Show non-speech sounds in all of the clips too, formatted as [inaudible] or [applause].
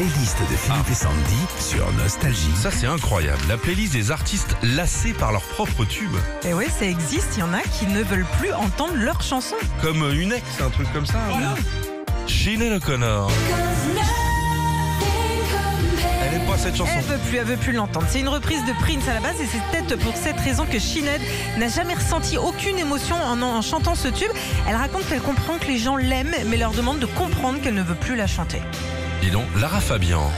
playlist de Philippe et Sandy sur Nostalgie. Ça c'est incroyable, la playlist des artistes lassés par leurs propres tubes. Et ouais, ça existe, il y en a qui ne veulent plus entendre leurs chansons. Comme une ex, un truc comme ça. Voilà. Sinead O'Connor. Elle pas cette chanson. Elle veut plus, elle veut plus l'entendre. C'est une reprise de Prince à la base et c'est peut-être pour cette raison que Sinead n'a jamais ressenti aucune émotion en, en chantant ce tube. Elle raconte qu'elle comprend que les gens l'aiment, mais leur demande de comprendre qu'elle ne veut plus la chanter. Dis donc, Lara Fabian.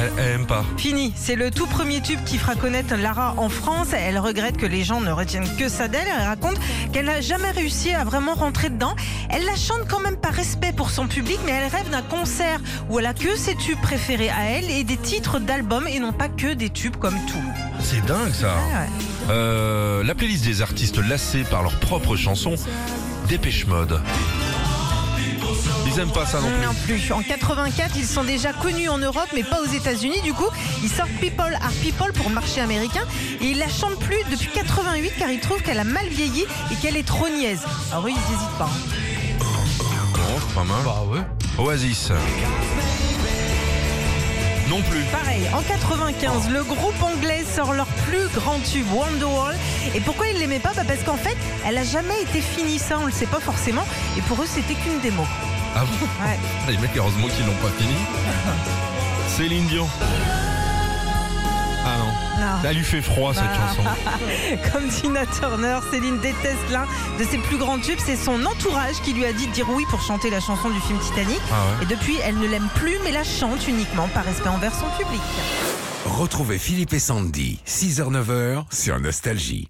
Elle, elle aime pas. Fini, c'est le tout premier tube qui fera connaître Lara en France. Elle regrette que les gens ne retiennent que ça d'elle. Elle raconte qu'elle n'a jamais réussi à vraiment rentrer dedans. Elle la chante quand même par respect pour son public, mais elle rêve d'un concert où elle a que ses tubes préférés à elle et des titres d'albums et non pas que des tubes comme tout. C'est dingue ça. Ouais. Euh, la playlist des artistes lassés par leurs propres chansons, Dépêche Mode. Ils aiment pas ça non plus. Non plus. En 84, ils sont déjà connus en Europe, mais pas aux États-Unis. Du coup, ils sortent People Are People pour marché américain et ils la chantent plus depuis 88 car ils trouvent qu'elle a mal vieilli et qu'elle est trop niaise. Alors eux, ils n'hésitent pas. hein. Bon, c'est pas mal. Bah ouais. Oasis. Non plus. Pareil, en 95, le groupe anglais sort leur plus grand tube, Wonderwall. Et pourquoi ils l'aimaient pas? Bah Parce qu'en fait, elle a jamais été finie, ça on le sait pas forcément. Et pour eux, c'était qu'une démo. Ah bon? Ouais. [laughs] Les mecs, heureusement qu'ils l'ont pas fini. [laughs] Céline Dion. Ah non. Elle lui fait froid cette Ah. chanson. [laughs] Comme Tina Turner, Céline déteste l'un de ses plus grands tubes. C'est son entourage qui lui a dit de dire oui pour chanter la chanson du film Titanic. Ah ouais. Et depuis, elle ne l'aime plus, mais la chante uniquement par respect envers son public. Retrouvez Philippe et Sandy, 6h-9h sur Nostalgie.